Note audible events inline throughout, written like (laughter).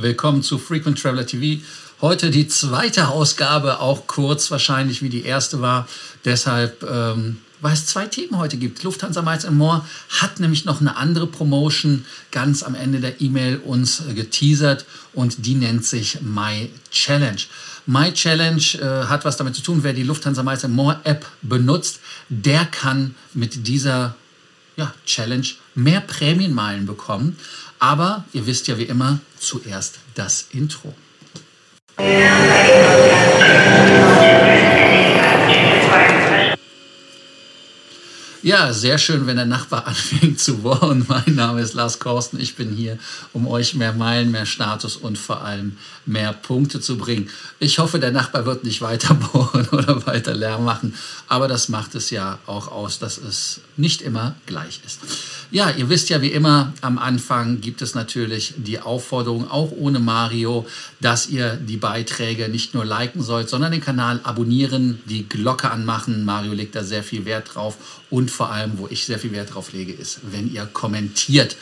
Willkommen zu Frequent Traveler TV. Heute die zweite Ausgabe, auch kurz wahrscheinlich wie die erste war. Deshalb, ähm, weil es zwei Themen heute gibt. Lufthansa Miles More hat nämlich noch eine andere Promotion ganz am Ende der E-Mail uns geteasert und die nennt sich My Challenge. My Challenge äh, hat was damit zu tun, wer die Lufthansa Miles More App benutzt, der kann mit dieser ja, Challenge mehr Prämienmeilen bekommen. Aber ihr wisst ja wie immer, zuerst das Intro. Ja, sehr schön, wenn der Nachbar (laughs) anfängt zu bohren. Mein Name ist Lars Korsten. Ich bin hier, um euch mehr Meilen, mehr Status und vor allem mehr Punkte zu bringen. Ich hoffe, der Nachbar wird nicht weiter (laughs) bohren oder weiter Lärm machen. Aber das macht es ja auch aus, dass es nicht immer gleich ist. Ja, ihr wisst ja wie immer, am Anfang gibt es natürlich die Aufforderung, auch ohne Mario, dass ihr die Beiträge nicht nur liken sollt, sondern den Kanal abonnieren, die Glocke anmachen. Mario legt da sehr viel Wert drauf. Und vor allem, wo ich sehr viel Wert drauf lege, ist, wenn ihr kommentiert.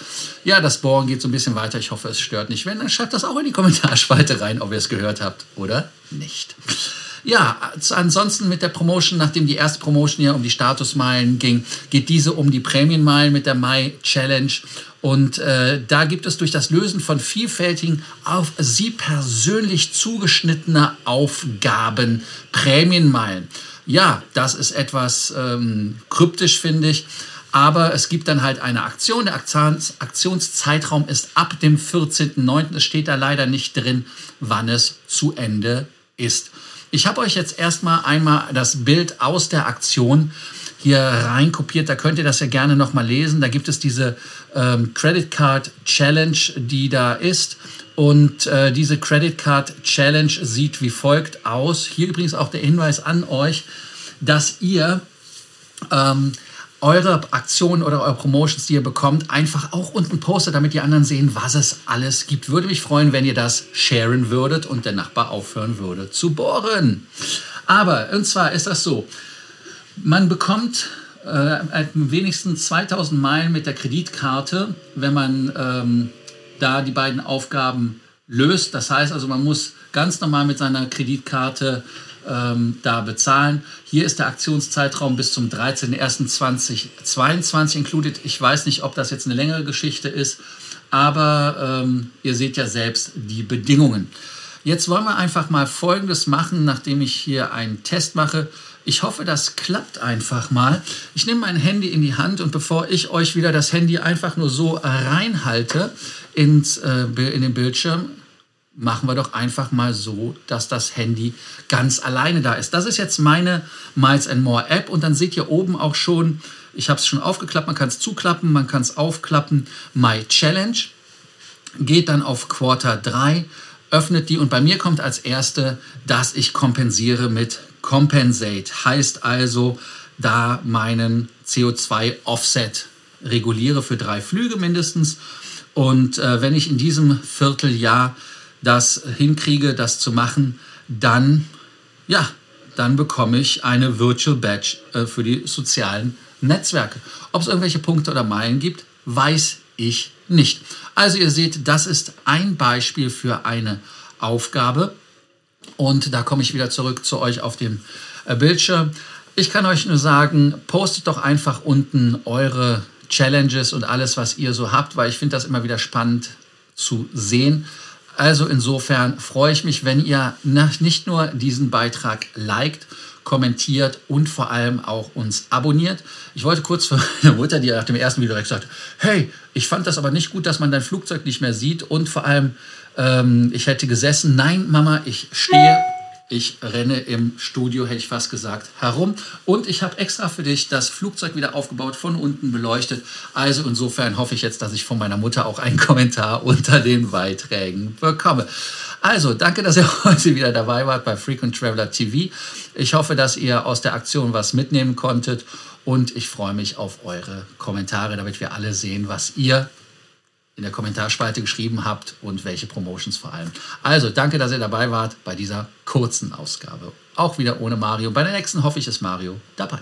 Ja, das Bohren geht so ein bisschen weiter. Ich hoffe, es stört nicht. Wenn, dann schreibt das auch in die Kommentarspalte rein, ob ihr es gehört habt oder nicht. Ja, ansonsten mit der Promotion, nachdem die erste Promotion ja um die Statusmeilen ging, geht diese um die Prämienmeilen mit der Mai Challenge. Und äh, da gibt es durch das Lösen von vielfältigen, auf Sie persönlich zugeschnittene Aufgaben Prämienmeilen. Ja, das ist etwas ähm, kryptisch, finde ich. Aber es gibt dann halt eine Aktion. Der Aktions Aktionszeitraum ist ab dem 14.09. Es steht da leider nicht drin, wann es zu Ende ist. Ich habe euch jetzt erstmal einmal das Bild aus der Aktion hier rein kopiert. Da könnt ihr das ja gerne nochmal lesen. Da gibt es diese ähm, Credit Card Challenge, die da ist. Und äh, diese Credit Card Challenge sieht wie folgt aus. Hier übrigens auch der Hinweis an euch, dass ihr ähm, eure Aktionen oder eure Promotions, die ihr bekommt, einfach auch unten postet, damit die anderen sehen, was es alles gibt. Würde mich freuen, wenn ihr das sharen würdet und der Nachbar aufhören würde zu bohren. Aber, und zwar ist das so, man bekommt äh, wenigstens 2000 Meilen mit der Kreditkarte, wenn man ähm, da die beiden Aufgaben löst. Das heißt also, man muss ganz normal mit seiner Kreditkarte ähm, da bezahlen. Hier ist der Aktionszeitraum bis zum 13.01.2022 included. Ich weiß nicht, ob das jetzt eine längere Geschichte ist, aber ähm, ihr seht ja selbst die Bedingungen. Jetzt wollen wir einfach mal Folgendes machen, nachdem ich hier einen Test mache. Ich hoffe, das klappt einfach mal. Ich nehme mein Handy in die Hand und bevor ich euch wieder das Handy einfach nur so reinhalte ins, äh, in den Bildschirm, machen wir doch einfach mal so, dass das Handy ganz alleine da ist. Das ist jetzt meine Miles and More App und dann seht ihr oben auch schon, ich habe es schon aufgeklappt, man kann es zuklappen, man kann es aufklappen, My Challenge. Geht dann auf Quarter 3, öffnet die und bei mir kommt als erste, dass ich kompensiere mit Compensate. Heißt also, da meinen CO2-Offset reguliere für drei Flüge mindestens. Und äh, wenn ich in diesem Vierteljahr das hinkriege, das zu machen, dann, ja, dann bekomme ich eine Virtual Badge äh, für die sozialen Netzwerke. Ob es irgendwelche Punkte oder Meilen gibt, weiß ich nicht. Also ihr seht, das ist ein Beispiel für eine Aufgabe. Und da komme ich wieder zurück zu euch auf dem äh, Bildschirm. Ich kann euch nur sagen, postet doch einfach unten eure Challenges und alles, was ihr so habt, weil ich finde das immer wieder spannend zu sehen. Also insofern freue ich mich, wenn ihr nicht nur diesen Beitrag liked, kommentiert und vor allem auch uns abonniert. Ich wollte kurz für (laughs) meine Mutter, die nach dem ersten Video direkt sagt, hey, ich fand das aber nicht gut, dass man dein Flugzeug nicht mehr sieht und vor allem, ähm, ich hätte gesessen. Nein, Mama, ich stehe ich renne im Studio, hätte ich fast gesagt, herum. Und ich habe extra für dich das Flugzeug wieder aufgebaut, von unten beleuchtet. Also insofern hoffe ich jetzt, dass ich von meiner Mutter auch einen (laughs) Kommentar unter den Beiträgen bekomme. Also, danke, dass ihr (laughs) heute wieder dabei wart bei Frequent Traveler TV. Ich hoffe, dass ihr aus der Aktion was mitnehmen konntet. Und ich freue mich auf eure Kommentare, damit wir alle sehen, was ihr in der Kommentarspalte geschrieben habt und welche Promotions vor allem. Also danke, dass ihr dabei wart bei dieser kurzen Ausgabe. Auch wieder ohne Mario. Bei der nächsten hoffe ich, ist Mario dabei.